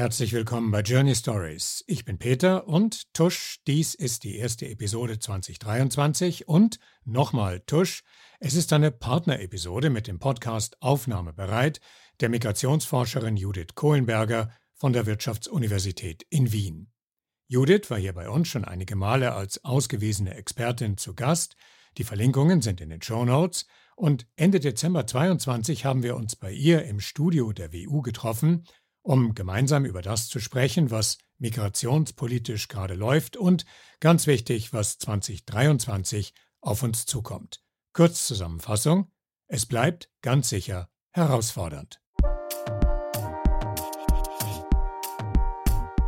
Herzlich willkommen bei Journey Stories. Ich bin Peter und Tusch, dies ist die erste Episode 2023 und nochmal Tusch, es ist eine Partnerepisode mit dem Podcast Aufnahme bereit der Migrationsforscherin Judith Kohlenberger von der Wirtschaftsuniversität in Wien. Judith war hier bei uns schon einige Male als ausgewiesene Expertin zu Gast. Die Verlinkungen sind in den Show Notes und Ende Dezember 22 haben wir uns bei ihr im Studio der WU getroffen um gemeinsam über das zu sprechen, was migrationspolitisch gerade läuft und, ganz wichtig, was 2023 auf uns zukommt. Kurzzusammenfassung, es bleibt ganz sicher herausfordernd.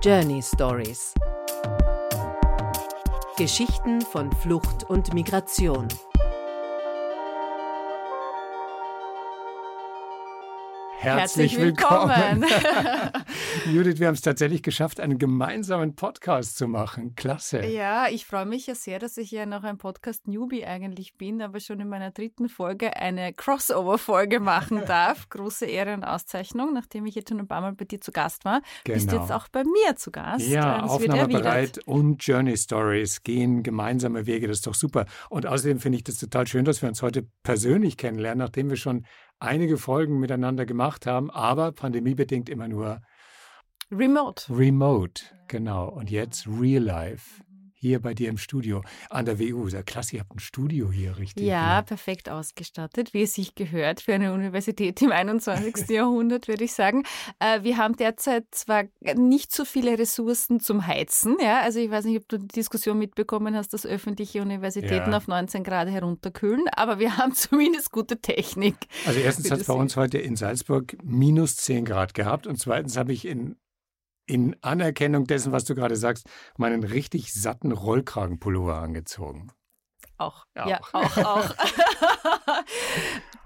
Journey Stories Geschichten von Flucht und Migration Herzlich, willkommen. Judith, wir haben es tatsächlich geschafft, einen gemeinsamen Podcast zu machen. Klasse. Ja, ich freue mich ja sehr, dass ich ja noch ein Podcast-Newbie eigentlich bin, aber schon in meiner dritten Folge eine Crossover-Folge machen darf. Große Ehre und Auszeichnung, nachdem ich jetzt schon ein paar Mal bei dir zu Gast war. Genau. Bist du jetzt auch bei mir zu Gast. Ja, Aufnahmebereit und Journey Stories gehen gemeinsame Wege. Das ist doch super. Und außerdem finde ich das total schön, dass wir uns heute persönlich kennenlernen, nachdem wir schon einige Folgen miteinander gemacht haben, aber pandemiebedingt immer nur Remote. Remote, genau. Und jetzt Real Life hier bei dir im Studio an der WU. Sehr klasse, ihr habt ein Studio hier, richtig? Ja, ne? perfekt ausgestattet, wie es sich gehört für eine Universität im 21. Jahrhundert, würde ich sagen. Äh, wir haben derzeit zwar nicht so viele Ressourcen zum Heizen, ja, also ich weiß nicht, ob du die Diskussion mitbekommen hast, dass öffentliche Universitäten ja. auf 19 Grad herunterkühlen, aber wir haben zumindest gute Technik. Also erstens hat es bei uns heute in Salzburg minus 10 Grad gehabt und zweitens habe ich in in Anerkennung dessen, was du gerade sagst, meinen richtig satten Rollkragenpullover angezogen. Auch, auch. ja, auch, auch.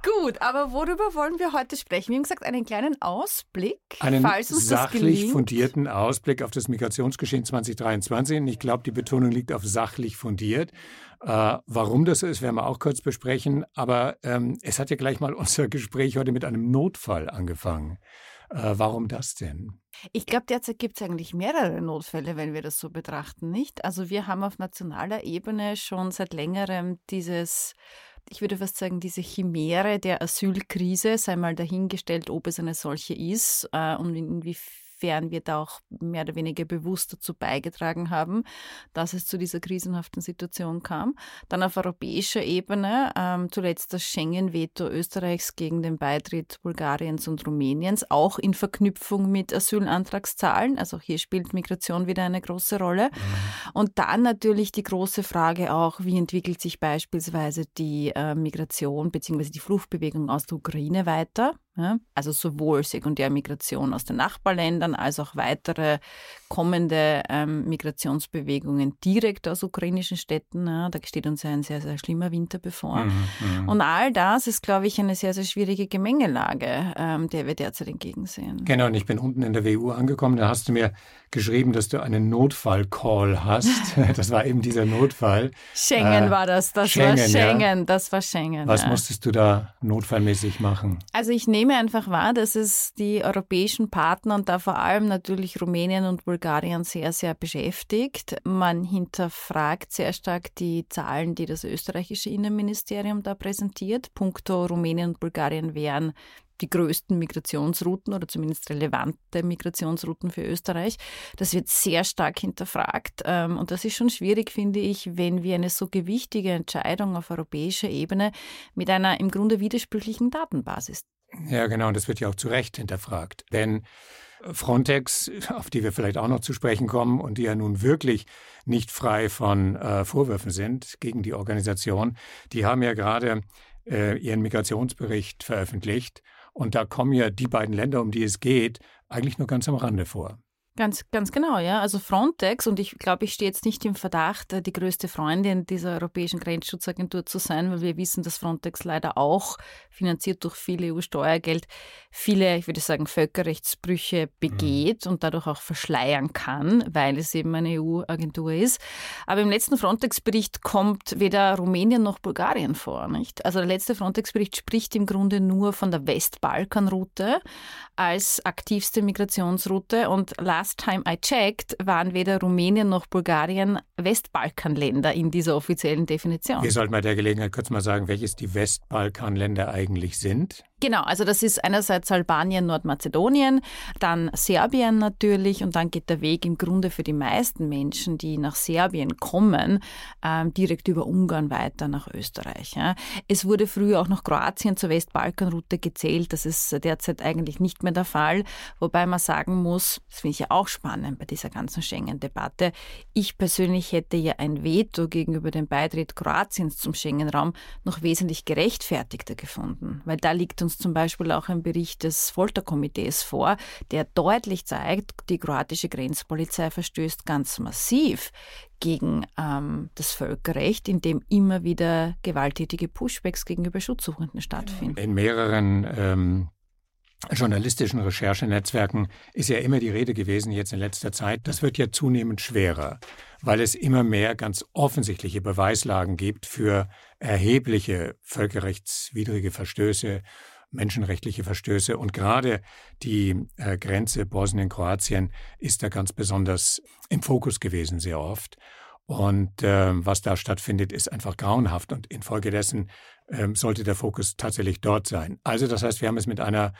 Gut, aber worüber wollen wir heute sprechen? Wir haben gesagt, einen kleinen Ausblick, einen sachlich fundierten Ausblick auf das Migrationsgeschehen 2023. Und ich glaube, die Betonung liegt auf sachlich fundiert. Äh, warum das so ist, werden wir auch kurz besprechen. Aber ähm, es hat ja gleich mal unser Gespräch heute mit einem Notfall angefangen. Äh, warum das denn? Ich glaube, derzeit gibt es eigentlich mehrere Notfälle, wenn wir das so betrachten, nicht? Also wir haben auf nationaler Ebene schon seit längerem dieses ich würde fast sagen, diese Chimäre der Asylkrise, sei mal dahingestellt, ob es eine solche ist äh, und inwiefern inwiefern wir da auch mehr oder weniger bewusst dazu beigetragen haben, dass es zu dieser krisenhaften Situation kam. Dann auf europäischer Ebene ähm, zuletzt das Schengen-Veto Österreichs gegen den Beitritt Bulgariens und Rumäniens, auch in Verknüpfung mit Asylantragszahlen. Also hier spielt Migration wieder eine große Rolle. Mhm. Und dann natürlich die große Frage auch, wie entwickelt sich beispielsweise die äh, Migration bzw. die Fluchtbewegung aus der Ukraine weiter? Ja, also sowohl Sekundärmigration aus den Nachbarländern als auch weitere kommende ähm, Migrationsbewegungen direkt aus ukrainischen Städten. Ja, da steht uns ja ein sehr, sehr schlimmer Winter bevor. Mhm, mhm, und all das ist, glaube ich, eine sehr, sehr schwierige Gemengelage, ähm, der wir derzeit entgegensehen. Genau, und ich bin unten in der WU angekommen. Da hast du mir geschrieben, dass du einen Notfall-Call hast. das war eben dieser Notfall. Schengen äh, war das. Das Schengen, war Schengen. Ja. Das war Schengen. Was musstest du da notfallmäßig machen? Also ich nehme nehme einfach wahr, dass es die europäischen Partner und da vor allem natürlich Rumänien und Bulgarien sehr, sehr beschäftigt. Man hinterfragt sehr stark die Zahlen, die das österreichische Innenministerium da präsentiert. Punkto Rumänien und Bulgarien wären die größten Migrationsrouten oder zumindest relevante Migrationsrouten für Österreich. Das wird sehr stark hinterfragt. Ähm, und das ist schon schwierig, finde ich, wenn wir eine so gewichtige Entscheidung auf europäischer Ebene mit einer im Grunde widersprüchlichen Datenbasis ja, genau, und das wird ja auch zu Recht hinterfragt. Denn Frontex, auf die wir vielleicht auch noch zu sprechen kommen und die ja nun wirklich nicht frei von äh, Vorwürfen sind gegen die Organisation, die haben ja gerade äh, ihren Migrationsbericht veröffentlicht. Und da kommen ja die beiden Länder, um die es geht, eigentlich nur ganz am Rande vor. Ganz, ganz genau, ja. Also Frontex, und ich glaube, ich stehe jetzt nicht im Verdacht, äh, die größte Freundin dieser Europäischen Grenzschutzagentur zu sein, weil wir wissen, dass Frontex leider auch, finanziert durch viel EU-Steuergeld, viele, ich würde sagen, Völkerrechtsbrüche begeht mhm. und dadurch auch verschleiern kann, weil es eben eine EU-Agentur ist. Aber im letzten Frontex-Bericht kommt weder Rumänien noch Bulgarien vor, nicht? Also der letzte Frontex-Bericht spricht im Grunde nur von der Westbalkan-Route als aktivste Migrationsroute und last time I checked, waren weder Rumänien noch Bulgarien Westbalkanländer in dieser offiziellen Definition. Wir sollten bei der Gelegenheit kurz mal sagen, welches die Westbalkanländer eigentlich sind. Genau, also das ist einerseits Albanien, Nordmazedonien, dann Serbien natürlich und dann geht der Weg im Grunde für die meisten Menschen, die nach Serbien kommen, ähm, direkt über Ungarn weiter nach Österreich. Ja. Es wurde früher auch noch Kroatien zur Westbalkanroute gezählt, das ist derzeit eigentlich nicht mehr der Fall, wobei man sagen muss, das finde ich ja auch spannend bei dieser ganzen Schengen-Debatte, ich persönlich hätte ja ein Veto gegenüber dem Beitritt Kroatiens zum Schengen-Raum noch wesentlich gerechtfertigter gefunden, weil da liegt uns zum Beispiel auch ein Bericht des Folterkomitees vor, der deutlich zeigt, die kroatische Grenzpolizei verstößt ganz massiv gegen ähm, das Völkerrecht, in dem immer wieder gewalttätige Pushbacks gegenüber Schutzsuchenden stattfinden. In mehreren ähm, journalistischen Recherchenetzwerken ist ja immer die Rede gewesen jetzt in letzter Zeit. Das wird ja zunehmend schwerer, weil es immer mehr ganz offensichtliche Beweislagen gibt für erhebliche völkerrechtswidrige Verstöße menschenrechtliche Verstöße. Und gerade die äh, Grenze Bosnien-Kroatien ist da ganz besonders im Fokus gewesen, sehr oft. Und äh, was da stattfindet, ist einfach grauenhaft. Und infolgedessen sollte der Fokus tatsächlich dort sein. Also das heißt, wir haben es mit einer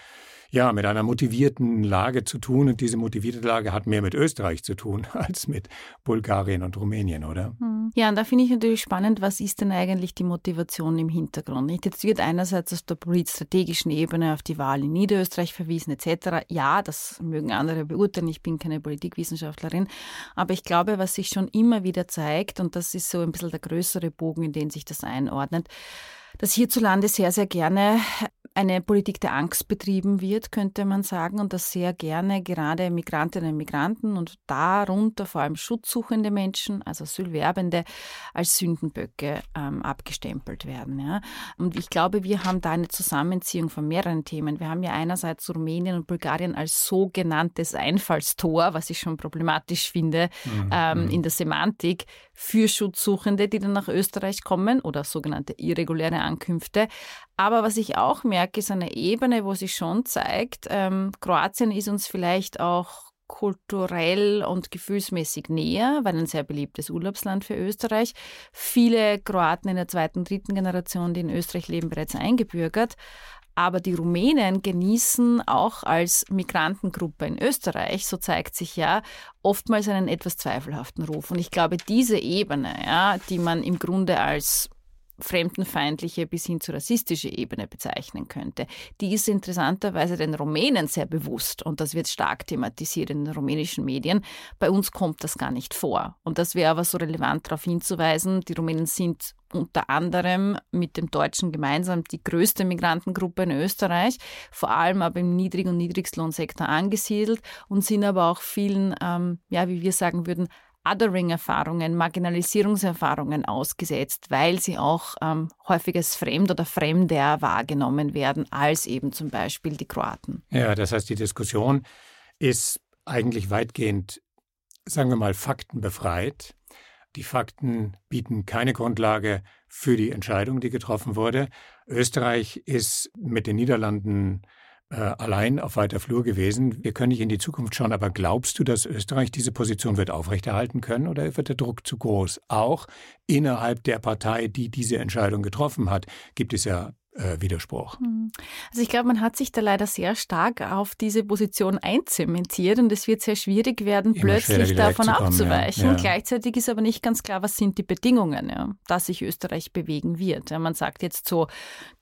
ja, mit einer motivierten Lage zu tun. Und diese motivierte Lage hat mehr mit Österreich zu tun als mit Bulgarien und Rumänien, oder? Hm. Ja, und da finde ich natürlich spannend, was ist denn eigentlich die Motivation im Hintergrund? Jetzt wird einerseits aus der politstrategischen Ebene auf die Wahl in Niederösterreich verwiesen, etc. Ja, das mögen andere beurteilen. Ich bin keine Politikwissenschaftlerin. Aber ich glaube, was sich schon immer wieder zeigt, und das ist so ein bisschen der größere Bogen, in den sich das einordnet, dass hierzulande sehr, sehr gerne eine Politik der Angst betrieben wird, könnte man sagen, und dass sehr gerne gerade Migrantinnen und Migranten und darunter vor allem schutzsuchende Menschen, also Asylwerbende, als Sündenböcke ähm, abgestempelt werden. Ja. Und ich glaube, wir haben da eine Zusammenziehung von mehreren Themen. Wir haben ja einerseits Rumänien und Bulgarien als sogenanntes Einfallstor, was ich schon problematisch finde, mhm. ähm, mhm. in der Semantik, für Schutzsuchende, die dann nach Österreich kommen oder sogenannte irreguläre Ankünfte. Aber was ich auch merke, ist eine Ebene, wo sich schon zeigt, ähm, Kroatien ist uns vielleicht auch kulturell und gefühlsmäßig näher, weil ein sehr beliebtes Urlaubsland für Österreich. Viele Kroaten in der zweiten, dritten Generation, die in Österreich leben, bereits eingebürgert. Aber die Rumänen genießen auch als Migrantengruppe in Österreich, so zeigt sich ja, oftmals einen etwas zweifelhaften Ruf. Und ich glaube, diese Ebene, ja, die man im Grunde als fremdenfeindliche bis hin zu rassistische Ebene bezeichnen könnte. Die ist interessanterweise den Rumänen sehr bewusst und das wird stark thematisiert in den rumänischen Medien. Bei uns kommt das gar nicht vor. Und das wäre aber so relevant darauf hinzuweisen, die Rumänen sind unter anderem mit dem Deutschen gemeinsam die größte Migrantengruppe in Österreich, vor allem aber im Niedrig- und Niedrigstlohnsektor angesiedelt und sind aber auch vielen, ähm, ja, wie wir sagen würden, Othering-Erfahrungen, Marginalisierungserfahrungen ausgesetzt, weil sie auch ähm, häufig als fremd oder fremder wahrgenommen werden, als eben zum Beispiel die Kroaten. Ja, das heißt, die Diskussion ist eigentlich weitgehend, sagen wir mal, faktenbefreit. Die Fakten bieten keine Grundlage für die Entscheidung, die getroffen wurde. Österreich ist mit den Niederlanden äh, allein auf weiter Flur gewesen. Wir können nicht in die Zukunft schauen, aber glaubst du, dass Österreich diese Position wird aufrechterhalten können oder wird der Druck zu groß? Auch innerhalb der Partei, die diese Entscheidung getroffen hat, gibt es ja äh, Widerspruch. Hm. Also ich glaube, man hat sich da leider sehr stark auf diese Position einzementiert und es wird sehr schwierig werden, Immer plötzlich davon abzuweichen. Ja. Ja. Gleichzeitig ist aber nicht ganz klar, was sind die Bedingungen, ja, dass sich Österreich bewegen wird. man sagt jetzt so,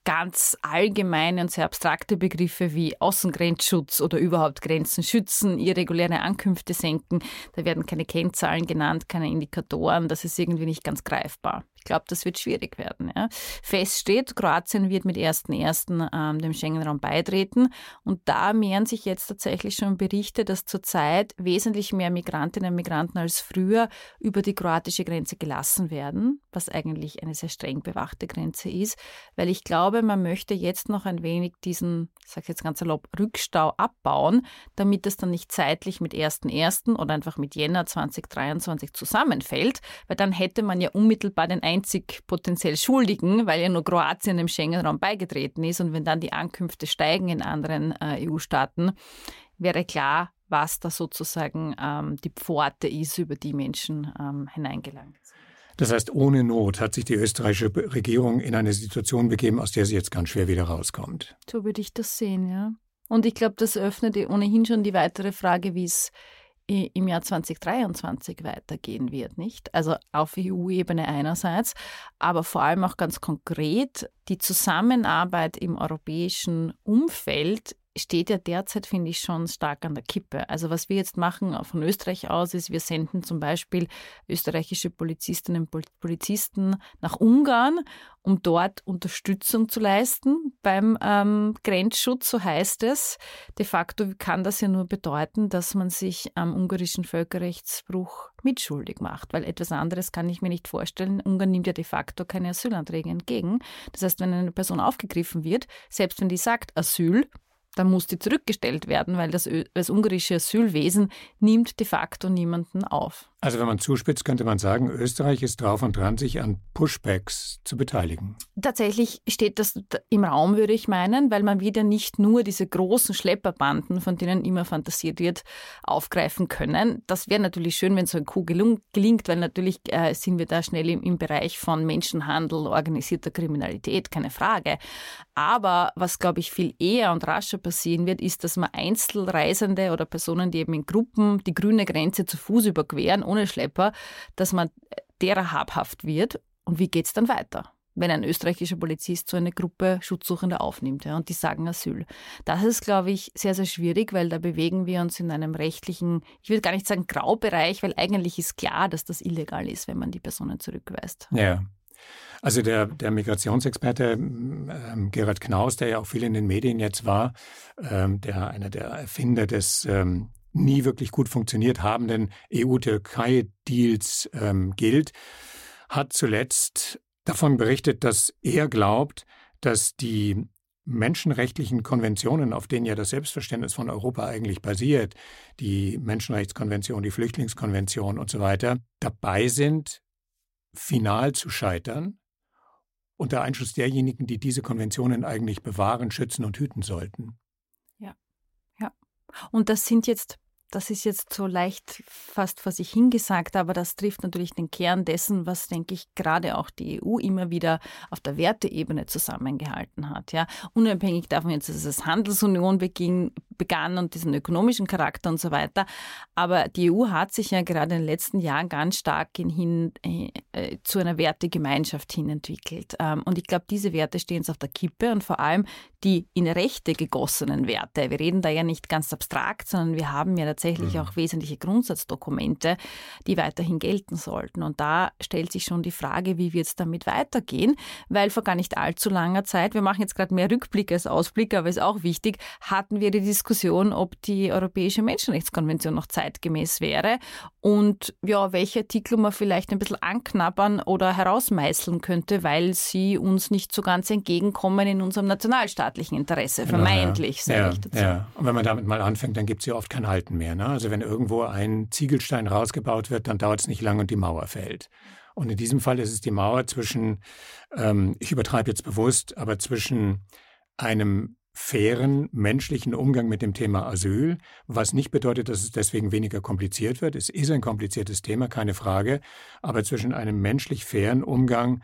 ganz allgemeine und sehr abstrakte Begriffe wie Außengrenzschutz oder überhaupt Grenzen schützen, irreguläre Ankünfte senken. Da werden keine Kennzahlen genannt, keine Indikatoren. Das ist irgendwie nicht ganz greifbar. Ich glaube, das wird schwierig werden. Ja. Fest steht, Kroatien wird mit 1.1. Ähm, dem Schengen-Raum beitreten. Und da mehren sich jetzt tatsächlich schon Berichte, dass zurzeit wesentlich mehr Migrantinnen und Migranten als früher über die kroatische Grenze gelassen werden, was eigentlich eine sehr streng bewachte Grenze ist. Weil ich glaube, man möchte jetzt noch ein wenig diesen, ich sage jetzt ganz salopp, Rückstau abbauen, damit es dann nicht zeitlich mit 1.1. oder einfach mit Jänner 2023 zusammenfällt. Weil dann hätte man ja unmittelbar den einzig potenziell Schuldigen, weil ja nur Kroatien dem Schengen-Raum beigetreten ist. Und wenn dann die Ankünfte steigen in anderen äh, EU-Staaten, wäre klar, was da sozusagen ähm, die Pforte ist, über die Menschen ähm, hineingelangen. Das heißt, ohne Not hat sich die österreichische Regierung in eine Situation begeben, aus der sie jetzt ganz schwer wieder rauskommt. So würde ich das sehen, ja. Und ich glaube, das öffnet ohnehin schon die weitere Frage, wie es im Jahr 2023 weitergehen wird, nicht? Also auf EU-Ebene einerseits, aber vor allem auch ganz konkret die Zusammenarbeit im europäischen Umfeld steht ja derzeit, finde ich, schon stark an der Kippe. Also was wir jetzt machen von Österreich aus ist, wir senden zum Beispiel österreichische Polizistinnen und Polizisten nach Ungarn, um dort Unterstützung zu leisten beim ähm, Grenzschutz, so heißt es. De facto kann das ja nur bedeuten, dass man sich am ungarischen Völkerrechtsbruch mitschuldig macht, weil etwas anderes kann ich mir nicht vorstellen. Ungarn nimmt ja de facto keine Asylanträge entgegen. Das heißt, wenn eine Person aufgegriffen wird, selbst wenn die sagt Asyl, dann muss die zurückgestellt werden, weil das, das ungarische Asylwesen nimmt de facto niemanden auf. Also wenn man zuspitzt, könnte man sagen, Österreich ist drauf und dran, sich an Pushbacks zu beteiligen. Tatsächlich steht das im Raum, würde ich meinen, weil man wieder nicht nur diese großen Schlepperbanden, von denen immer fantasiert wird, aufgreifen können. Das wäre natürlich schön, wenn so ein Coup gelingt, weil natürlich äh, sind wir da schnell im, im Bereich von Menschenhandel, organisierter Kriminalität, keine Frage. Aber was, glaube ich, viel eher und rascher passieren wird, ist, dass man Einzelreisende oder Personen, die eben in Gruppen die grüne Grenze zu Fuß überqueren, ohne Schlepper, dass man derer habhaft wird. Und wie geht es dann weiter? wenn ein österreichischer Polizist so eine Gruppe Schutzsuchender aufnimmt ja, und die sagen Asyl. Das ist, glaube ich, sehr, sehr schwierig, weil da bewegen wir uns in einem rechtlichen, ich will gar nicht sagen Graubereich, weil eigentlich ist klar, dass das illegal ist, wenn man die Personen zurückweist. Ja. Also der, der Migrationsexperte ähm, Gerhard Knaus, der ja auch viel in den Medien jetzt war, ähm, der einer der Erfinder des ähm, nie wirklich gut funktioniert habenden EU-Türkei-Deals ähm, gilt, hat zuletzt davon berichtet, dass er glaubt, dass die menschenrechtlichen Konventionen, auf denen ja das Selbstverständnis von Europa eigentlich basiert, die Menschenrechtskonvention, die Flüchtlingskonvention und so weiter, dabei sind, final zu scheitern, unter Einschluss derjenigen, die diese Konventionen eigentlich bewahren, schützen und hüten sollten. Ja, ja. Und das sind jetzt das ist jetzt so leicht fast vor sich hingesagt, aber das trifft natürlich den Kern dessen, was, denke ich, gerade auch die EU immer wieder auf der Werteebene zusammengehalten hat. Ja. Unabhängig davon jetzt, dass es Handelsunion beging, begann und diesen ökonomischen Charakter und so weiter. Aber die EU hat sich ja gerade in den letzten Jahren ganz stark hin, äh, äh, zu einer Wertegemeinschaft hin entwickelt. Ähm, und ich glaube, diese Werte stehen jetzt auf der Kippe und vor allem die in Rechte gegossenen Werte. Wir reden da ja nicht ganz abstrakt, sondern wir haben ja tatsächlich mhm. auch wesentliche Grundsatzdokumente, die weiterhin gelten sollten. Und da stellt sich schon die Frage, wie wird es damit weitergehen, weil vor gar nicht allzu langer Zeit, wir machen jetzt gerade mehr Rückblick als Ausblick, aber ist auch wichtig, hatten wir die Diskussion, ob die Europäische Menschenrechtskonvention noch zeitgemäß wäre und ja, welche Artikel man vielleicht ein bisschen anknabbern oder herausmeißeln könnte, weil sie uns nicht so ganz entgegenkommen in unserem nationalstaatlichen Interesse, genau, vermeintlich, ja. sage ja, ich dazu. Ja. Und wenn man damit mal anfängt, dann gibt es ja oft kein Halten mehr. Ne? Also wenn irgendwo ein Ziegelstein rausgebaut wird, dann dauert es nicht lange und die Mauer fällt. Und in diesem Fall ist es die Mauer zwischen, ähm, ich übertreibe jetzt bewusst, aber zwischen einem fairen menschlichen Umgang mit dem Thema Asyl, was nicht bedeutet, dass es deswegen weniger kompliziert wird. Es ist ein kompliziertes Thema, keine Frage, aber zwischen einem menschlich fairen Umgang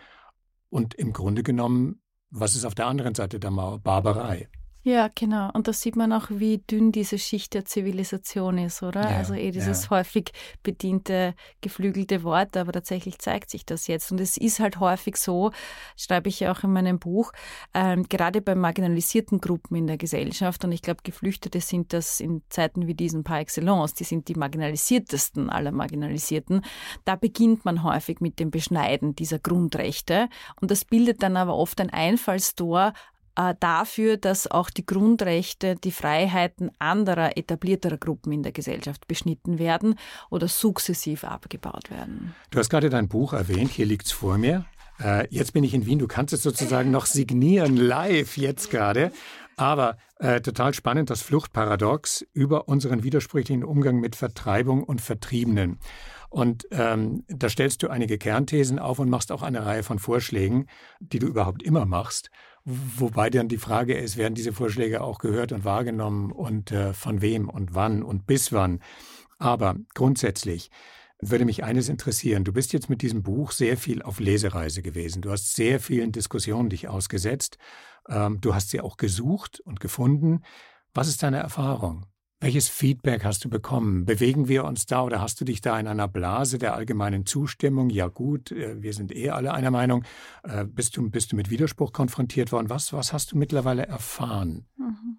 und im Grunde genommen, was ist auf der anderen Seite der Mauer? Barbarei. Ja, genau. Und da sieht man auch, wie dünn diese Schicht der Zivilisation ist, oder? Ja, also eh dieses ja. häufig bediente, geflügelte Wort, aber tatsächlich zeigt sich das jetzt. Und es ist halt häufig so, schreibe ich ja auch in meinem Buch, ähm, gerade bei marginalisierten Gruppen in der Gesellschaft, und ich glaube, Geflüchtete sind das in Zeiten wie diesen par excellence, die sind die marginalisiertesten aller Marginalisierten, da beginnt man häufig mit dem Beschneiden dieser Grundrechte. Und das bildet dann aber oft ein Einfallstor äh, dafür, dass auch die Grundrechte, die Freiheiten anderer etablierterer Gruppen in der Gesellschaft beschnitten werden oder sukzessiv abgebaut werden. Du hast gerade dein Buch erwähnt, hier liegt es vor mir. Äh, jetzt bin ich in Wien, du kannst es sozusagen noch signieren, live jetzt gerade. Aber äh, total spannend, das Fluchtparadox über unseren widersprüchlichen Umgang mit Vertreibung und Vertriebenen. Und ähm, da stellst du einige Kernthesen auf und machst auch eine Reihe von Vorschlägen, die du überhaupt immer machst. Wobei dann die Frage ist, werden diese Vorschläge auch gehört und wahrgenommen und äh, von wem und wann und bis wann. Aber grundsätzlich würde mich eines interessieren. Du bist jetzt mit diesem Buch sehr viel auf Lesereise gewesen. Du hast sehr vielen Diskussionen dich ausgesetzt. Ähm, du hast sie auch gesucht und gefunden. Was ist deine Erfahrung? Welches Feedback hast du bekommen? Bewegen wir uns da oder hast du dich da in einer Blase der allgemeinen Zustimmung? Ja gut, äh, wir sind eh alle einer Meinung. Äh, bist du, bist du mit Widerspruch konfrontiert worden? Was, was hast du mittlerweile erfahren? Mhm.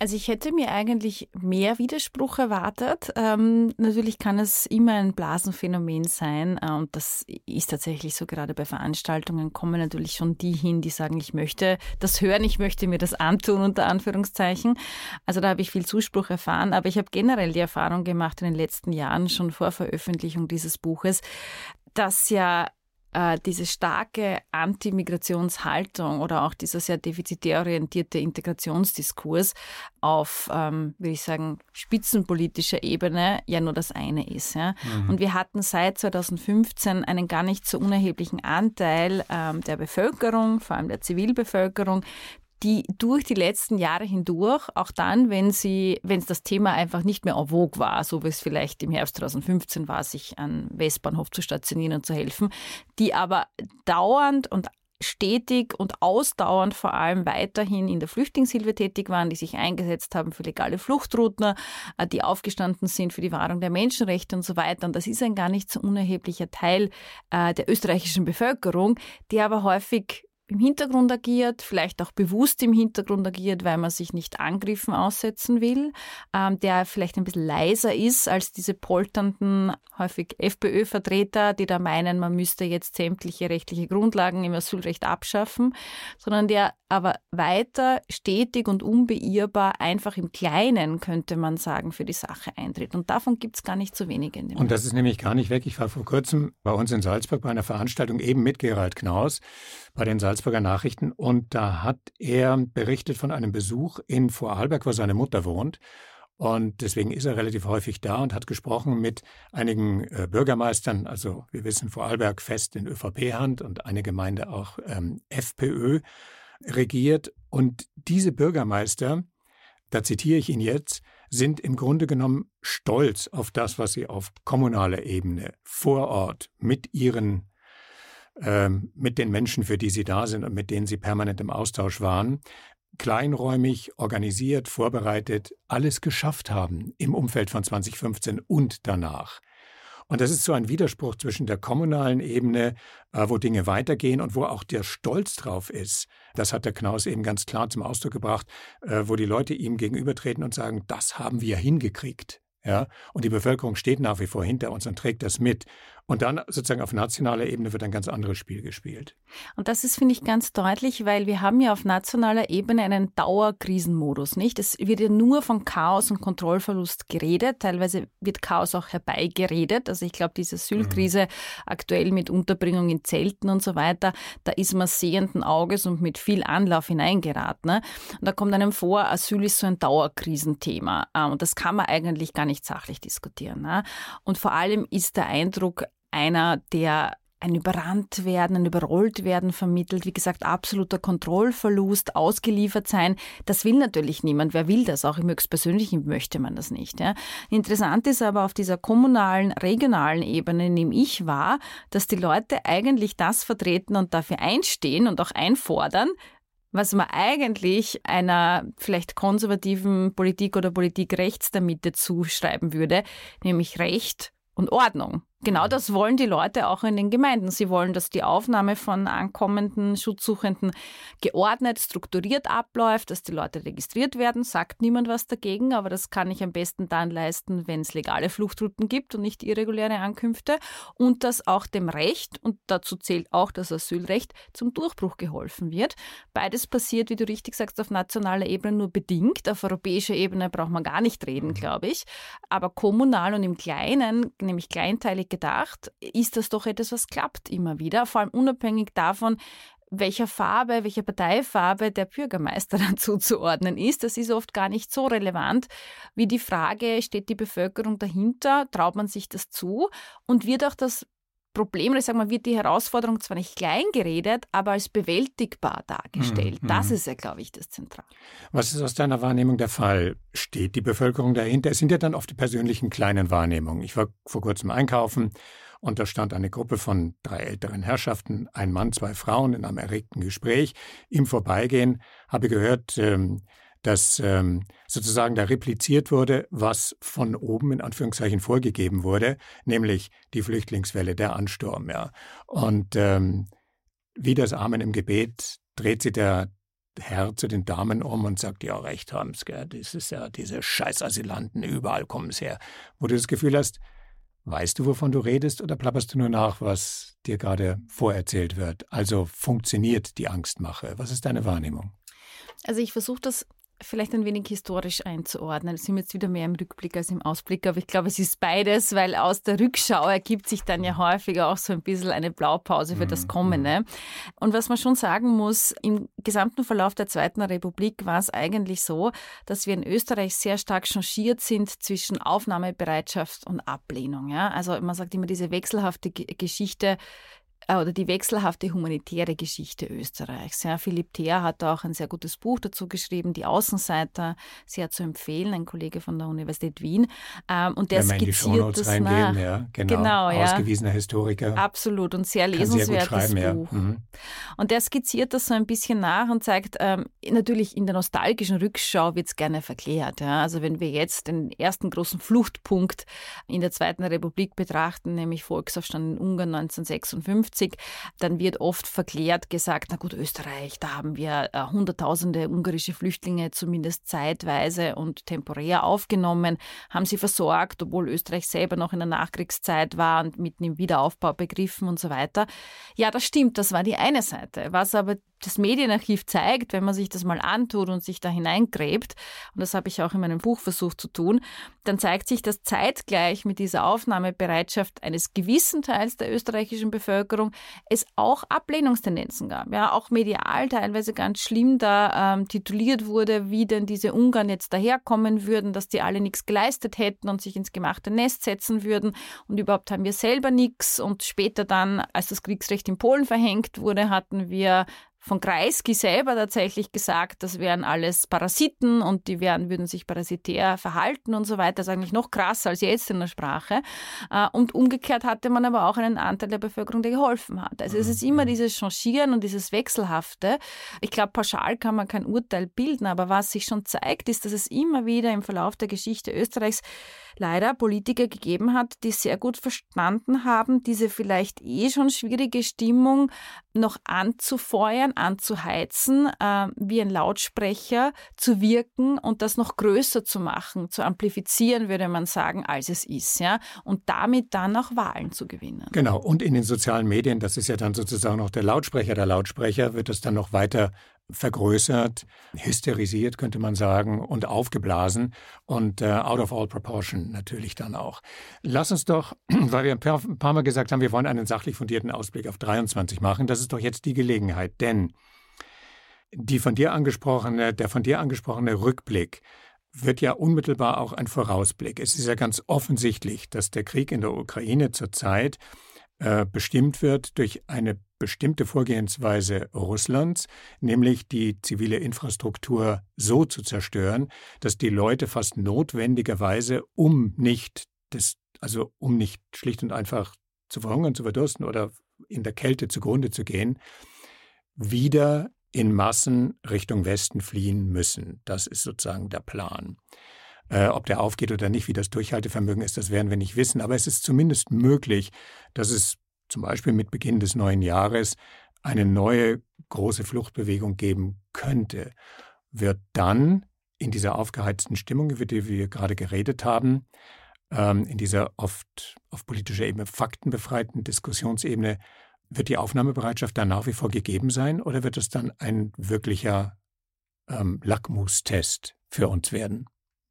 Also ich hätte mir eigentlich mehr Widerspruch erwartet. Ähm, natürlich kann es immer ein Blasenphänomen sein äh, und das ist tatsächlich so. Gerade bei Veranstaltungen kommen natürlich schon die hin, die sagen, ich möchte das hören, ich möchte mir das antun unter Anführungszeichen. Also da habe ich viel Zuspruch erfahren, aber ich habe generell die Erfahrung gemacht in den letzten Jahren schon vor Veröffentlichung dieses Buches, dass ja äh, diese starke Anti-Migrationshaltung oder auch dieser sehr defizitär orientierte Integrationsdiskurs auf, ähm, würde ich sagen, spitzenpolitischer Ebene ja nur das eine ist. Ja? Mhm. Und wir hatten seit 2015 einen gar nicht so unerheblichen Anteil ähm, der Bevölkerung, vor allem der Zivilbevölkerung, die durch die letzten Jahre hindurch, auch dann, wenn sie, wenn es das Thema einfach nicht mehr en vogue war, so wie es vielleicht im Herbst 2015 war, sich an Westbahnhof zu stationieren und zu helfen, die aber dauernd und stetig und ausdauernd vor allem weiterhin in der Flüchtlingshilfe tätig waren, die sich eingesetzt haben für legale Fluchtrouten, äh, die aufgestanden sind für die Wahrung der Menschenrechte und so weiter. Und das ist ein gar nicht so unerheblicher Teil äh, der österreichischen Bevölkerung, die aber häufig im Hintergrund agiert, vielleicht auch bewusst im Hintergrund agiert, weil man sich nicht Angriffen aussetzen will, ähm, der vielleicht ein bisschen leiser ist als diese polternden, häufig FPÖ-Vertreter, die da meinen, man müsste jetzt sämtliche rechtliche Grundlagen im Asylrecht abschaffen, sondern der aber weiter stetig und unbeirrbar einfach im Kleinen, könnte man sagen, für die Sache eintritt. Und davon gibt es gar nicht so wenige. und das ist nämlich gar nicht weg. Ich war vor kurzem bei uns in Salzburg bei einer Veranstaltung eben mit Gerald Knaus bei den Salzburger Nachrichten und da hat er berichtet von einem Besuch in Vorarlberg, wo seine Mutter wohnt. Und deswegen ist er relativ häufig da und hat gesprochen mit einigen äh, Bürgermeistern. Also wir wissen, Vorarlberg fest in ÖVP-Hand und eine Gemeinde auch ähm, FPÖ regiert. Und diese Bürgermeister, da zitiere ich ihn jetzt, sind im Grunde genommen stolz auf das, was sie auf kommunaler Ebene vor Ort mit ihren ähm, mit den Menschen, für die sie da sind und mit denen sie permanent im Austausch waren, kleinräumig, organisiert, vorbereitet, alles geschafft haben im Umfeld von 2015 und danach. Und das ist so ein Widerspruch zwischen der kommunalen Ebene, äh, wo Dinge weitergehen und wo auch der Stolz drauf ist. Das hat der Knaus eben ganz klar zum Ausdruck gebracht, äh, wo die Leute ihm gegenübertreten und sagen, das haben wir hingekriegt. Ja, und die Bevölkerung steht nach wie vor hinter uns und trägt das mit. Und dann sozusagen auf nationaler Ebene wird ein ganz anderes Spiel gespielt. Und das ist, finde ich, ganz deutlich, weil wir haben ja auf nationaler Ebene einen Dauerkrisenmodus, nicht? Es wird ja nur von Chaos und Kontrollverlust geredet. Teilweise wird Chaos auch herbeigeredet. Also ich glaube, diese Asylkrise mhm. aktuell mit Unterbringung in Zelten und so weiter, da ist man sehenden Auges und mit viel Anlauf hineingeraten. Ne? Und da kommt einem vor, Asyl ist so ein Dauerkrisenthema. Ähm, und das kann man eigentlich gar nicht sachlich diskutieren. Ne? Und vor allem ist der Eindruck, einer, der ein überrannt werden, ein überrollt werden vermittelt. Wie gesagt, absoluter Kontrollverlust, ausgeliefert sein. Das will natürlich niemand. Wer will das? Auch im höchstpersönlichen möchte man das nicht. Ja. Interessant ist aber auf dieser kommunalen, regionalen Ebene nehme ich wahr, dass die Leute eigentlich das vertreten und dafür einstehen und auch einfordern, was man eigentlich einer vielleicht konservativen Politik oder Politik rechts der Mitte zuschreiben würde, nämlich Recht und Ordnung. Genau das wollen die Leute auch in den Gemeinden. Sie wollen, dass die Aufnahme von ankommenden Schutzsuchenden geordnet, strukturiert abläuft, dass die Leute registriert werden. Sagt niemand was dagegen, aber das kann ich am besten dann leisten, wenn es legale Fluchtrouten gibt und nicht irreguläre Ankünfte. Und dass auch dem Recht, und dazu zählt auch das Asylrecht, zum Durchbruch geholfen wird. Beides passiert, wie du richtig sagst, auf nationaler Ebene nur bedingt. Auf europäischer Ebene braucht man gar nicht reden, glaube ich. Aber kommunal und im Kleinen, nämlich kleinteilig gedacht, ist das doch etwas, was klappt immer wieder, vor allem unabhängig davon, welcher Farbe, welcher Parteifarbe der Bürgermeister dann zuzuordnen ist. Das ist oft gar nicht so relevant. Wie die Frage, steht die Bevölkerung dahinter, traut man sich das zu? Und wird auch das Problem, oder ich sage mal, wird die Herausforderung zwar nicht klein geredet, aber als bewältigbar dargestellt. Mhm. Das ist ja, glaube ich, das Zentrale. Was ist aus deiner Wahrnehmung der Fall? Steht die Bevölkerung dahinter? Es sind ja dann oft die persönlichen kleinen Wahrnehmungen. Ich war vor kurzem einkaufen und da stand eine Gruppe von drei älteren Herrschaften, ein Mann, zwei Frauen in einem erregten Gespräch. Im Vorbeigehen habe gehört, ähm, dass ähm, sozusagen da repliziert wurde, was von oben in Anführungszeichen vorgegeben wurde, nämlich die Flüchtlingswelle, der Ansturm. Ja. Und ähm, wie das Amen im Gebet dreht sich der Herr zu den Damen um und sagt, ja, recht haben's, gell, das ist ja diese scheiß Asylanten, überall kommen sie her. Wo du das Gefühl hast, weißt du, wovon du redest oder plapperst du nur nach, was dir gerade vorerzählt wird? Also funktioniert die Angstmache? Was ist deine Wahrnehmung? Also ich versuche das vielleicht ein wenig historisch einzuordnen. Wir sind jetzt wieder mehr im Rückblick als im Ausblick, aber ich glaube, es ist beides, weil aus der Rückschau ergibt sich dann ja häufiger auch so ein bisschen eine Blaupause für das mhm, Kommende. Und was man schon sagen muss, im gesamten Verlauf der Zweiten Republik war es eigentlich so, dass wir in Österreich sehr stark changiert sind zwischen Aufnahmebereitschaft und Ablehnung. Ja? Also man sagt immer diese wechselhafte Geschichte, oder die wechselhafte humanitäre Geschichte Österreichs. Ja, Philipp Theer hat auch ein sehr gutes Buch dazu geschrieben, Die Außenseiter, sehr zu empfehlen, ein Kollege von der Universität Wien. Ähm, und der Wenn skizziert das nach. Ja, genau, genau ja. ausgewiesener Historiker. Absolut und sehr lesenswertes sehr Buch. Ja. Mhm. Und der skizziert das so ein bisschen nach und zeigt, ähm, natürlich in der nostalgischen Rückschau wird es gerne verklärt. Ja. Also wenn wir jetzt den ersten großen Fluchtpunkt in der Zweiten Republik betrachten, nämlich Volksaufstand in Ungarn 1956, 1950, dann wird oft verklärt gesagt, na gut, Österreich, da haben wir äh, hunderttausende ungarische Flüchtlinge zumindest zeitweise und temporär aufgenommen, haben sie versorgt, obwohl Österreich selber noch in der Nachkriegszeit war und mitten im Wiederaufbau begriffen und so weiter. Ja, das stimmt, das war die eine Seite. Was aber das Medienarchiv zeigt, wenn man sich das mal antut und sich da hineingräbt, und das habe ich auch in meinem Buch versucht zu tun, dann zeigt sich, dass zeitgleich mit dieser Aufnahmebereitschaft eines gewissen Teils der österreichischen Bevölkerung es auch Ablehnungstendenzen gab. Ja, auch medial teilweise ganz schlimm da ähm, tituliert wurde, wie denn diese Ungarn jetzt daherkommen würden, dass die alle nichts geleistet hätten und sich ins gemachte Nest setzen würden und überhaupt haben wir selber nichts und später dann, als das Kriegsrecht in Polen verhängt wurde, hatten wir von Kreisky selber tatsächlich gesagt, das wären alles Parasiten und die wären, würden sich parasitär verhalten und so weiter. Das ist eigentlich noch krasser als jetzt in der Sprache. Äh, und umgekehrt hatte man aber auch einen Anteil der Bevölkerung, der geholfen hat. Also es ist immer mhm. dieses Changieren und dieses Wechselhafte. Ich glaube, pauschal kann man kein Urteil bilden, aber was sich schon zeigt, ist, dass es immer wieder im Verlauf der Geschichte Österreichs leider Politiker gegeben hat, die sehr gut verstanden haben, diese vielleicht eh schon schwierige Stimmung noch anzufeuern, anzuheizen, äh, wie ein Lautsprecher zu wirken und das noch größer zu machen, zu amplifizieren, würde man sagen, als es ist, ja, und damit dann auch Wahlen zu gewinnen. Genau, und in den sozialen Medien, das ist ja dann sozusagen noch der Lautsprecher der Lautsprecher, wird das dann noch weiter vergrößert, hysterisiert, könnte man sagen, und aufgeblasen und äh, out of all proportion natürlich dann auch. Lass uns doch, weil wir ein paar, ein paar Mal gesagt haben, wir wollen einen sachlich fundierten Ausblick auf 23 machen, das ist doch jetzt die Gelegenheit, denn die von dir angesprochene, der von dir angesprochene Rückblick wird ja unmittelbar auch ein Vorausblick. Es ist ja ganz offensichtlich, dass der Krieg in der Ukraine zurzeit äh, bestimmt wird durch eine bestimmte Vorgehensweise Russlands, nämlich die zivile Infrastruktur so zu zerstören, dass die Leute fast notwendigerweise, um nicht das, also um nicht schlicht und einfach zu verhungern, zu verdursten oder in der Kälte zugrunde zu gehen, wieder in Massen Richtung Westen fliehen müssen. Das ist sozusagen der Plan. Äh, ob der aufgeht oder nicht, wie das Durchhaltevermögen ist, das werden wir nicht wissen. Aber es ist zumindest möglich, dass es zum Beispiel mit Beginn des neuen Jahres eine neue große Fluchtbewegung geben könnte. Wird dann in dieser aufgeheizten Stimmung, über die wir gerade geredet haben, ähm, in dieser oft auf politischer Ebene faktenbefreiten Diskussionsebene, wird die Aufnahmebereitschaft dann nach wie vor gegeben sein oder wird es dann ein wirklicher ähm, Lackmustest für uns werden?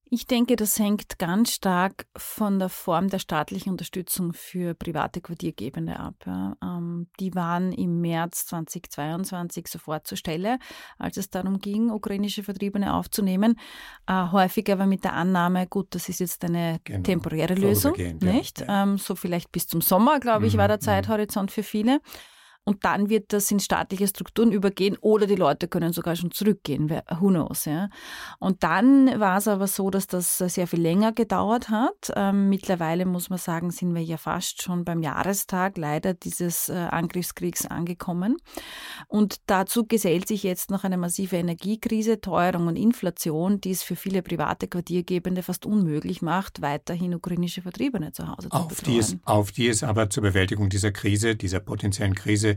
Ich denke, das hängt ganz stark von der Form der staatlichen Unterstützung für private Quartiergebende ab. Ja. Ähm, die waren im März 2022 sofort zur Stelle, als es darum ging, ukrainische Vertriebene aufzunehmen. Äh, häufig aber mit der Annahme, gut, das ist jetzt eine genau. temporäre Lösung, nicht? Ja. Ähm, so vielleicht bis zum Sommer, glaube ich, mhm. war der mhm. Zeithorizont für viele. Und dann wird das in staatliche Strukturen übergehen oder die Leute können sogar schon zurückgehen. Who knows, ja. Und dann war es aber so, dass das sehr viel länger gedauert hat. Ähm, mittlerweile muss man sagen, sind wir ja fast schon beim Jahrestag leider dieses äh, Angriffskriegs angekommen. Und dazu gesellt sich jetzt noch eine massive Energiekrise, Teuerung und Inflation, die es für viele private Quartiergebende fast unmöglich macht, weiterhin ukrainische Vertriebene zu Hause zu auf betreuen. Die es, auf die es aber zur Bewältigung dieser Krise, dieser potenziellen Krise,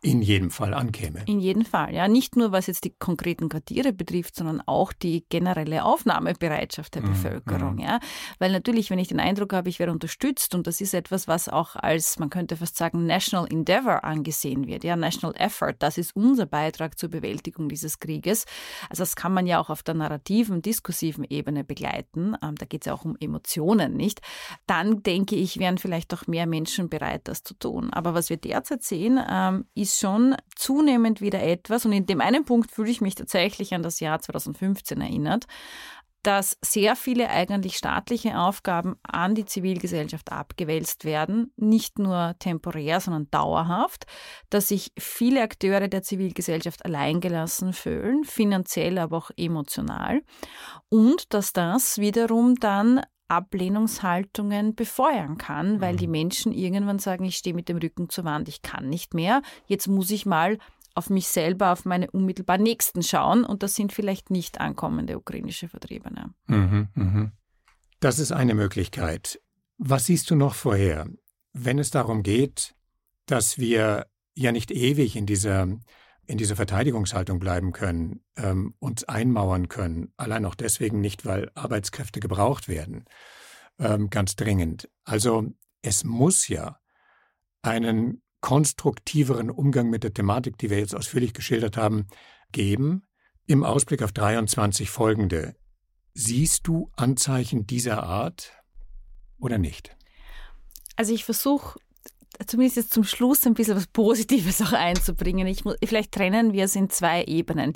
in jedem Fall ankäme. In jedem Fall, ja. Nicht nur was jetzt die konkreten Quartiere betrifft, sondern auch die generelle Aufnahmebereitschaft der mhm. Bevölkerung, mhm. ja. Weil natürlich, wenn ich den Eindruck habe, ich werde unterstützt und das ist etwas, was auch als, man könnte fast sagen, National Endeavor angesehen wird, ja, National Effort, das ist unser Beitrag zur Bewältigung dieses Krieges. Also das kann man ja auch auf der narrativen, diskursiven Ebene begleiten. Ähm, da geht es ja auch um Emotionen, nicht? Dann denke ich, wären vielleicht auch mehr Menschen bereit, das zu tun. Aber was wir derzeit sehen, ähm, ist ist schon zunehmend wieder etwas, und in dem einen Punkt fühle ich mich tatsächlich an das Jahr 2015 erinnert, dass sehr viele eigentlich staatliche Aufgaben an die Zivilgesellschaft abgewälzt werden, nicht nur temporär, sondern dauerhaft, dass sich viele Akteure der Zivilgesellschaft alleingelassen fühlen, finanziell, aber auch emotional, und dass das wiederum dann Ablehnungshaltungen befeuern kann, weil die mhm. Menschen irgendwann sagen, ich stehe mit dem Rücken zur Wand, ich kann nicht mehr, jetzt muss ich mal auf mich selber, auf meine unmittelbar Nächsten schauen und das sind vielleicht nicht ankommende ukrainische Vertriebene. Mhm, mhm. Das ist eine Möglichkeit. Was siehst du noch vorher, wenn es darum geht, dass wir ja nicht ewig in dieser in dieser Verteidigungshaltung bleiben können, ähm, uns einmauern können. Allein auch deswegen nicht, weil Arbeitskräfte gebraucht werden, ähm, ganz dringend. Also es muss ja einen konstruktiveren Umgang mit der Thematik, die wir jetzt ausführlich geschildert haben, geben. Im Ausblick auf 23 folgende. Siehst du Anzeichen dieser Art oder nicht? Also ich versuche zumindest jetzt zum Schluss ein bisschen was Positives auch einzubringen. Ich muss, vielleicht trennen wir es in zwei Ebenen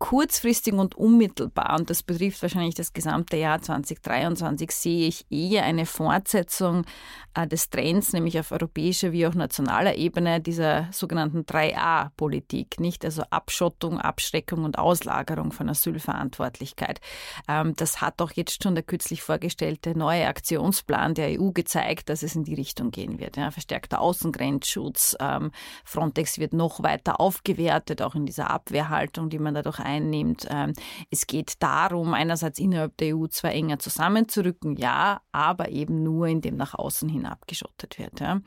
kurzfristig und unmittelbar, und das betrifft wahrscheinlich das gesamte Jahr 2023, sehe ich eher eine Fortsetzung äh, des Trends, nämlich auf europäischer wie auch nationaler Ebene dieser sogenannten 3a-Politik, nicht? Also Abschottung, Abschreckung und Auslagerung von Asylverantwortlichkeit. Ähm, das hat auch jetzt schon der kürzlich vorgestellte neue Aktionsplan der EU gezeigt, dass es in die Richtung gehen wird. Ja, verstärkter Außengrenzschutz, ähm, Frontex wird noch weiter aufgewertet, auch in dieser Abwehrhaltung, die man dadurch einnimmt. Ähm, es geht darum, einerseits innerhalb der EU zwar enger zusammenzurücken, ja, aber eben nur, indem nach außen hin abgeschottet wird. Ja.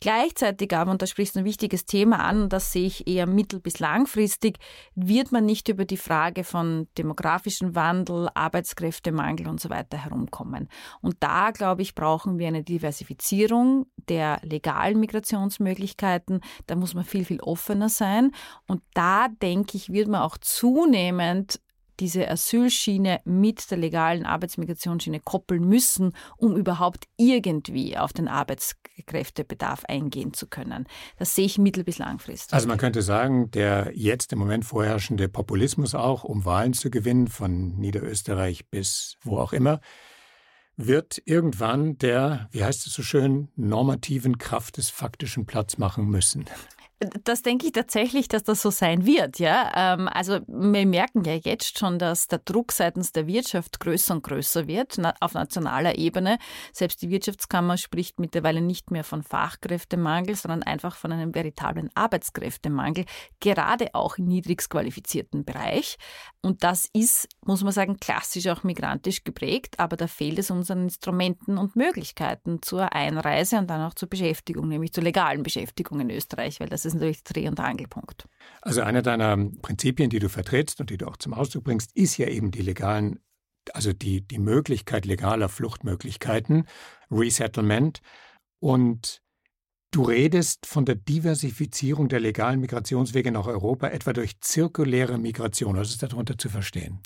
Gleichzeitig aber, und da sprichst du ein wichtiges Thema an, und das sehe ich eher mittel- bis langfristig, wird man nicht über die Frage von demografischem Wandel, Arbeitskräftemangel und so weiter herumkommen. Und da, glaube ich, brauchen wir eine Diversifizierung der legalen Migrationsmöglichkeiten. Da muss man viel, viel offener sein. Und da, denke ich, wird man auch zunehmend diese Asylschiene mit der legalen Arbeitsmigrationsschiene koppeln müssen, um überhaupt irgendwie auf den Arbeitskräftebedarf eingehen zu können. Das sehe ich mittel- bis langfristig. Also man könnte sagen, der jetzt im Moment vorherrschende Populismus auch, um Wahlen zu gewinnen, von Niederösterreich bis wo auch immer, wird irgendwann der, wie heißt es so schön, normativen Kraft des faktischen Platz machen müssen. Das denke ich tatsächlich, dass das so sein wird. Ja? Ähm, also wir merken ja jetzt schon, dass der Druck seitens der Wirtschaft größer und größer wird auf nationaler Ebene. Selbst die Wirtschaftskammer spricht mittlerweile nicht mehr von Fachkräftemangel, sondern einfach von einem veritablen Arbeitskräftemangel, gerade auch im niedrigst qualifizierten Bereich. Und das ist, muss man sagen, klassisch auch migrantisch geprägt, aber da fehlt es uns an Instrumenten und Möglichkeiten zur Einreise und dann auch zur Beschäftigung, nämlich zur legalen Beschäftigung in Österreich, weil das ist natürlich Dreh- und Angelpunkt. Also einer deiner Prinzipien, die du vertrittst und die du auch zum Ausdruck bringst, ist ja eben die legalen, also die, die Möglichkeit legaler Fluchtmöglichkeiten, Resettlement. Und du redest von der Diversifizierung der legalen Migrationswege nach Europa, etwa durch zirkuläre Migration. Was ist darunter zu verstehen?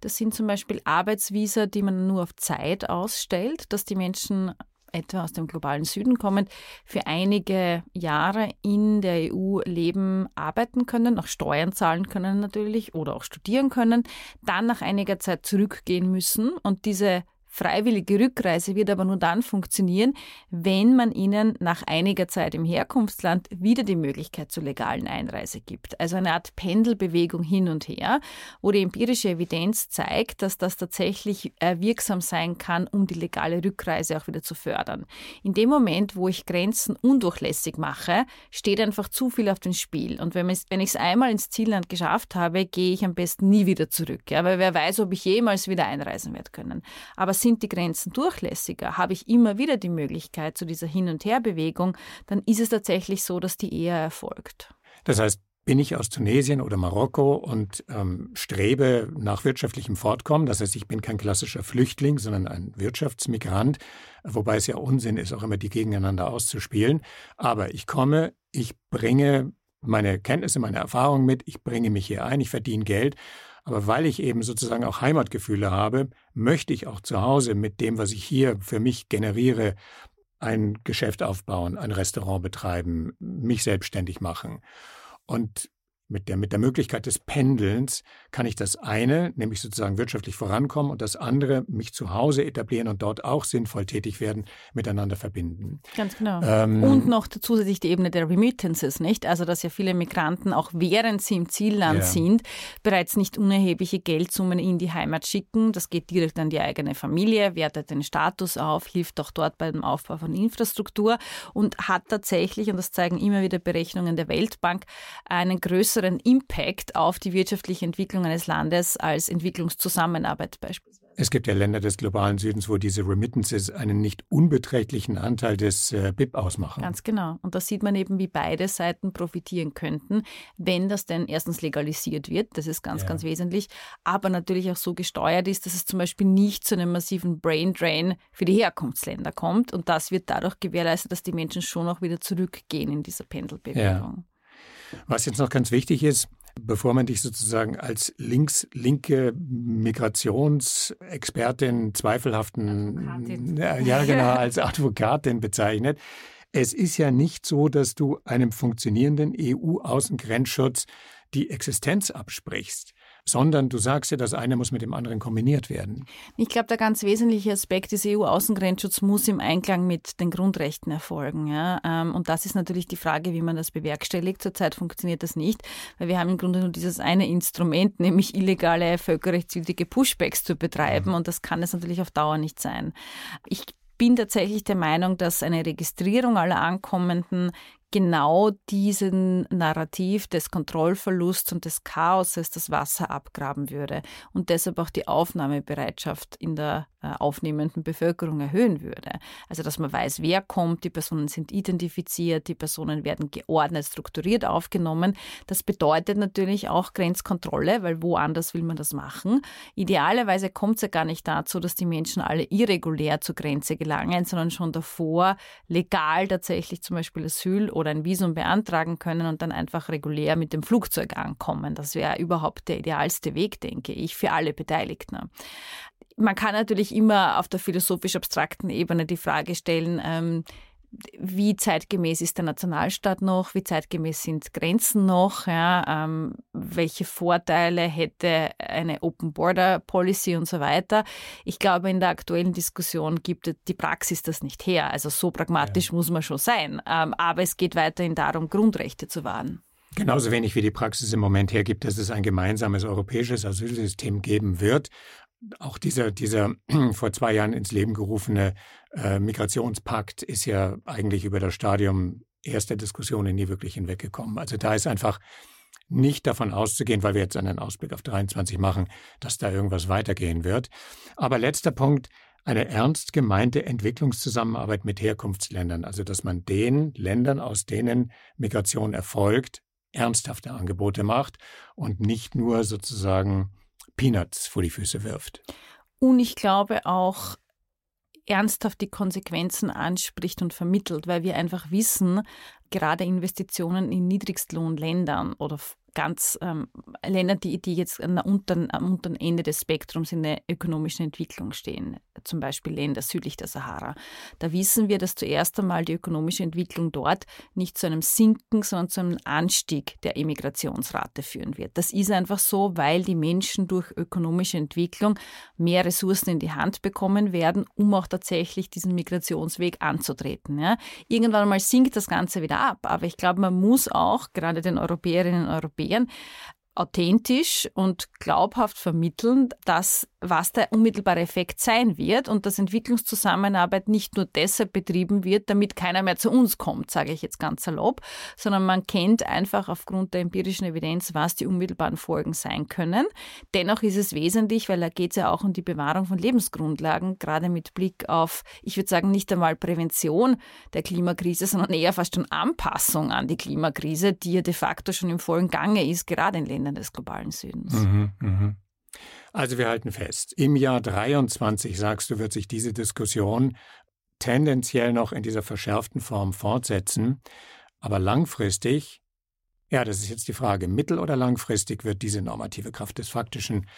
Das sind zum Beispiel Arbeitsvisa, die man nur auf Zeit ausstellt, dass die Menschen etwa aus dem globalen Süden kommend, für einige Jahre in der EU leben, arbeiten können, auch Steuern zahlen können natürlich oder auch studieren können, dann nach einiger Zeit zurückgehen müssen. Und diese Freiwillige Rückreise wird aber nur dann funktionieren, wenn man ihnen nach einiger Zeit im Herkunftsland wieder die Möglichkeit zur legalen Einreise gibt. Also eine Art Pendelbewegung hin und her, wo die empirische Evidenz zeigt, dass das tatsächlich äh, wirksam sein kann, um die legale Rückreise auch wieder zu fördern. In dem Moment, wo ich Grenzen undurchlässig mache, steht einfach zu viel auf dem Spiel. Und wenn ich es einmal ins Zielland geschafft habe, gehe ich am besten nie wieder zurück. Ja, weil wer weiß, ob ich jemals wieder einreisen werde können. Aber sind die Grenzen durchlässiger, habe ich immer wieder die Möglichkeit zu dieser Hin- und Herbewegung, dann ist es tatsächlich so, dass die eher erfolgt. Das heißt, bin ich aus Tunesien oder Marokko und ähm, strebe nach wirtschaftlichem Fortkommen. Das heißt, ich bin kein klassischer Flüchtling, sondern ein Wirtschaftsmigrant, wobei es ja Unsinn ist, auch immer die gegeneinander auszuspielen. Aber ich komme, ich bringe meine Kenntnisse, meine Erfahrungen mit, ich bringe mich hier ein, ich verdiene Geld aber weil ich eben sozusagen auch Heimatgefühle habe, möchte ich auch zu Hause mit dem, was ich hier für mich generiere, ein Geschäft aufbauen, ein Restaurant betreiben, mich selbstständig machen. Und mit der, mit der Möglichkeit des Pendelns kann ich das eine, nämlich sozusagen wirtschaftlich vorankommen und das andere, mich zu Hause etablieren und dort auch sinnvoll tätig werden, miteinander verbinden. Ganz genau. Ähm, und noch zusätzlich die Ebene der Remittances, nicht? Also, dass ja viele Migranten auch während sie im Zielland ja. sind, bereits nicht unerhebliche Geldsummen in die Heimat schicken. Das geht direkt an die eigene Familie, wertet den Status auf, hilft auch dort beim Aufbau von Infrastruktur und hat tatsächlich, und das zeigen immer wieder Berechnungen der Weltbank, einen größeren größeren Impact auf die wirtschaftliche Entwicklung eines Landes als Entwicklungszusammenarbeit beispielsweise. Es gibt ja Länder des globalen Südens, wo diese Remittances einen nicht unbeträchtlichen Anteil des äh, BIP ausmachen. Ganz genau. Und da sieht man eben, wie beide Seiten profitieren könnten, wenn das denn erstens legalisiert wird, das ist ganz, ja. ganz wesentlich, aber natürlich auch so gesteuert ist, dass es zum Beispiel nicht zu einem massiven Brain Drain für die Herkunftsländer kommt. Und das wird dadurch gewährleistet, dass die Menschen schon auch wieder zurückgehen in dieser Pendelbewegung. Ja. Was jetzt noch ganz wichtig ist, bevor man dich sozusagen als links, linke Migrationsexpertin, zweifelhaften, ja genau, als Advokatin bezeichnet, es ist ja nicht so, dass du einem funktionierenden EU-Außengrenzschutz die Existenz absprichst sondern du sagst ja, das eine muss mit dem anderen kombiniert werden. Ich glaube, der ganz wesentliche Aspekt des EU-Außengrenzschutzes muss im Einklang mit den Grundrechten erfolgen. Ja? Ähm, und das ist natürlich die Frage, wie man das bewerkstelligt. Zurzeit funktioniert das nicht, weil wir haben im Grunde nur dieses eine Instrument, nämlich illegale, völkerrechtswidrige Pushbacks zu betreiben. Mhm. Und das kann es natürlich auf Dauer nicht sein. Ich bin tatsächlich der Meinung, dass eine Registrierung aller Ankommenden genau diesen Narrativ des Kontrollverlusts und des Chaoses das Wasser abgraben würde und deshalb auch die Aufnahmebereitschaft in der äh, aufnehmenden Bevölkerung erhöhen würde. Also dass man weiß, wer kommt, die Personen sind identifiziert, die Personen werden geordnet, strukturiert aufgenommen. Das bedeutet natürlich auch Grenzkontrolle, weil woanders will man das machen. Idealerweise kommt es ja gar nicht dazu, dass die Menschen alle irregulär zur Grenze gelangen, sondern schon davor legal tatsächlich zum Beispiel Asyl oder ein Visum beantragen können und dann einfach regulär mit dem Flugzeug ankommen. Das wäre überhaupt der idealste Weg, denke ich, für alle Beteiligten man kann natürlich immer auf der philosophisch-abstrakten Ebene die Frage stellen, ähm, wie zeitgemäß ist der Nationalstaat noch, wie zeitgemäß sind Grenzen noch, ja, ähm, welche Vorteile hätte eine Open Border Policy und so weiter. Ich glaube, in der aktuellen Diskussion gibt die Praxis das nicht her. Also so pragmatisch ja. muss man schon sein. Ähm, aber es geht weiterhin darum, Grundrechte zu wahren. Genauso wenig wie die Praxis im Moment hergibt, dass es ein gemeinsames europäisches Asylsystem geben wird. Auch dieser, dieser vor zwei Jahren ins Leben gerufene äh, Migrationspakt ist ja eigentlich über das Stadium erster Diskussionen nie wirklich hinweggekommen. Also da ist einfach nicht davon auszugehen, weil wir jetzt einen Ausblick auf 23 machen, dass da irgendwas weitergehen wird. Aber letzter Punkt, eine ernst gemeinte Entwicklungszusammenarbeit mit Herkunftsländern, also dass man den Ländern, aus denen Migration erfolgt, ernsthafte Angebote macht und nicht nur sozusagen Peanuts vor die Füße wirft. Und ich glaube auch, ernsthaft die Konsequenzen anspricht und vermittelt, weil wir einfach wissen, gerade Investitionen in Niedrigstlohnländern oder ganz ähm, Länder, die, die jetzt der unteren, am unteren Ende des Spektrums in der ökonomischen Entwicklung stehen, zum Beispiel Länder südlich der Sahara. Da wissen wir, dass zuerst einmal die ökonomische Entwicklung dort nicht zu einem Sinken, sondern zu einem Anstieg der Emigrationsrate führen wird. Das ist einfach so, weil die Menschen durch ökonomische Entwicklung mehr Ressourcen in die Hand bekommen werden, um auch tatsächlich diesen Migrationsweg anzutreten. Ja. Irgendwann mal sinkt das Ganze wieder ab, aber ich glaube, man muss auch gerade den Europäerinnen und Europäern Europäern authentisch und glaubhaft vermitteln, dass was der unmittelbare Effekt sein wird und dass Entwicklungszusammenarbeit nicht nur deshalb betrieben wird, damit keiner mehr zu uns kommt, sage ich jetzt ganz salopp, sondern man kennt einfach aufgrund der empirischen Evidenz, was die unmittelbaren Folgen sein können. Dennoch ist es wesentlich, weil da geht es ja auch um die Bewahrung von Lebensgrundlagen, gerade mit Blick auf, ich würde sagen, nicht einmal Prävention der Klimakrise, sondern eher fast schon Anpassung an die Klimakrise, die ja de facto schon im vollen Gange ist, gerade in Ländern des globalen Südens. Mhm, mh. Also wir halten fest, im Jahr 23, sagst du, wird sich diese Diskussion tendenziell noch in dieser verschärften Form fortsetzen. Aber langfristig, ja, das ist jetzt die Frage, mittel- oder langfristig wird diese normative Kraft des Faktischen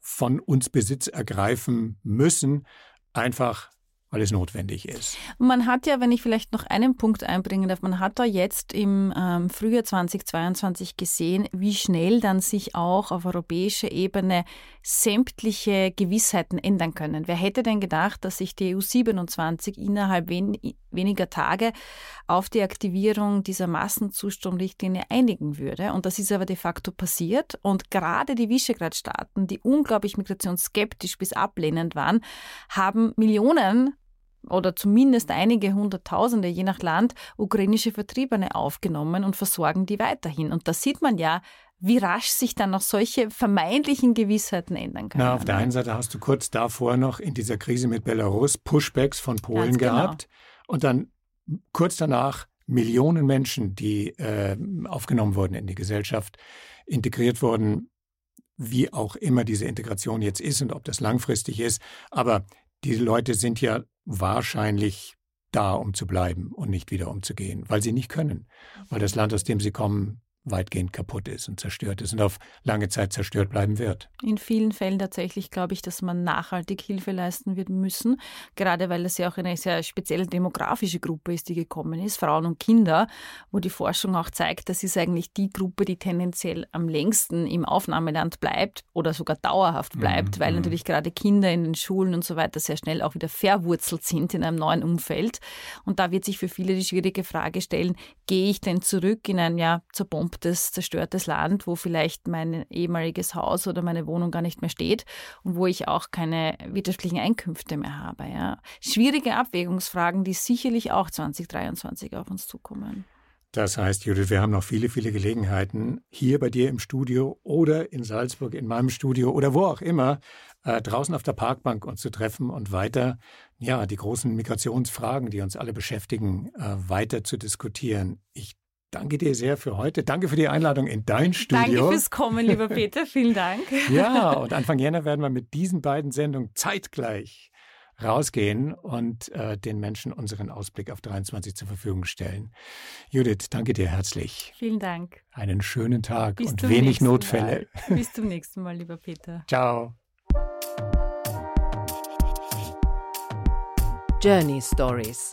von uns Besitz ergreifen müssen, einfach weil es notwendig ist. Man hat ja, wenn ich vielleicht noch einen Punkt einbringen darf, man hat da jetzt im ähm, Frühjahr 2022 gesehen, wie schnell dann sich auch auf europäischer Ebene sämtliche Gewissheiten ändern können. Wer hätte denn gedacht, dass sich die EU 27 innerhalb wen weniger Tage auf die Aktivierung dieser Massenzustromrichtlinie einigen würde? Und das ist aber de facto passiert. Und gerade die Visegrad-Staaten, die unglaublich migrationsskeptisch bis ablehnend waren, haben Millionen oder zumindest einige Hunderttausende, je nach Land, ukrainische Vertriebene aufgenommen und versorgen die weiterhin. Und da sieht man ja, wie rasch sich dann noch solche vermeintlichen Gewissheiten ändern können. Na, auf der einen Seite hast du kurz davor noch in dieser Krise mit Belarus Pushbacks von Polen genau. gehabt und dann kurz danach Millionen Menschen, die äh, aufgenommen wurden in die Gesellschaft, integriert wurden, wie auch immer diese Integration jetzt ist und ob das langfristig ist. Aber die Leute sind ja wahrscheinlich da, um zu bleiben und nicht wieder umzugehen, weil sie nicht können, weil das Land, aus dem sie kommen, weitgehend kaputt ist und zerstört ist und auf lange Zeit zerstört bleiben wird. In vielen Fällen tatsächlich glaube ich, dass man nachhaltig Hilfe leisten wird müssen, gerade weil es ja auch eine sehr spezielle demografische Gruppe ist, die gekommen ist, Frauen und Kinder, wo die Forschung auch zeigt, das ist eigentlich die Gruppe, die tendenziell am längsten im Aufnahmeland bleibt oder sogar dauerhaft mhm, bleibt, mhm. weil natürlich gerade Kinder in den Schulen und so weiter sehr schnell auch wieder verwurzelt sind in einem neuen Umfeld. Und da wird sich für viele die schwierige Frage stellen, gehe ich denn zurück in ein ja zerbombtes zerbombtes, zerstörtes Land, wo vielleicht mein ehemaliges Haus oder meine Wohnung gar nicht mehr steht und wo ich auch keine wirtschaftlichen Einkünfte mehr habe. Ja. Schwierige Abwägungsfragen, die sicherlich auch 2023 auf uns zukommen. Das heißt, Judith, wir haben noch viele, viele Gelegenheiten, hier bei dir im Studio oder in Salzburg in meinem Studio oder wo auch immer, äh, draußen auf der Parkbank uns zu treffen und weiter, ja, die großen Migrationsfragen, die uns alle beschäftigen, äh, weiter zu diskutieren. Ich danke dir sehr für heute. Danke für die Einladung in dein Studio. Danke fürs Kommen, lieber Peter. Vielen Dank. Ja, und Anfang Jänner werden wir mit diesen beiden Sendungen zeitgleich rausgehen und äh, den Menschen unseren Ausblick auf 23 zur Verfügung stellen. Judith, danke dir herzlich. Vielen Dank. Einen schönen Tag Bis und wenig Notfälle. Mal. Bis zum nächsten Mal, lieber Peter. Ciao. Journey Stories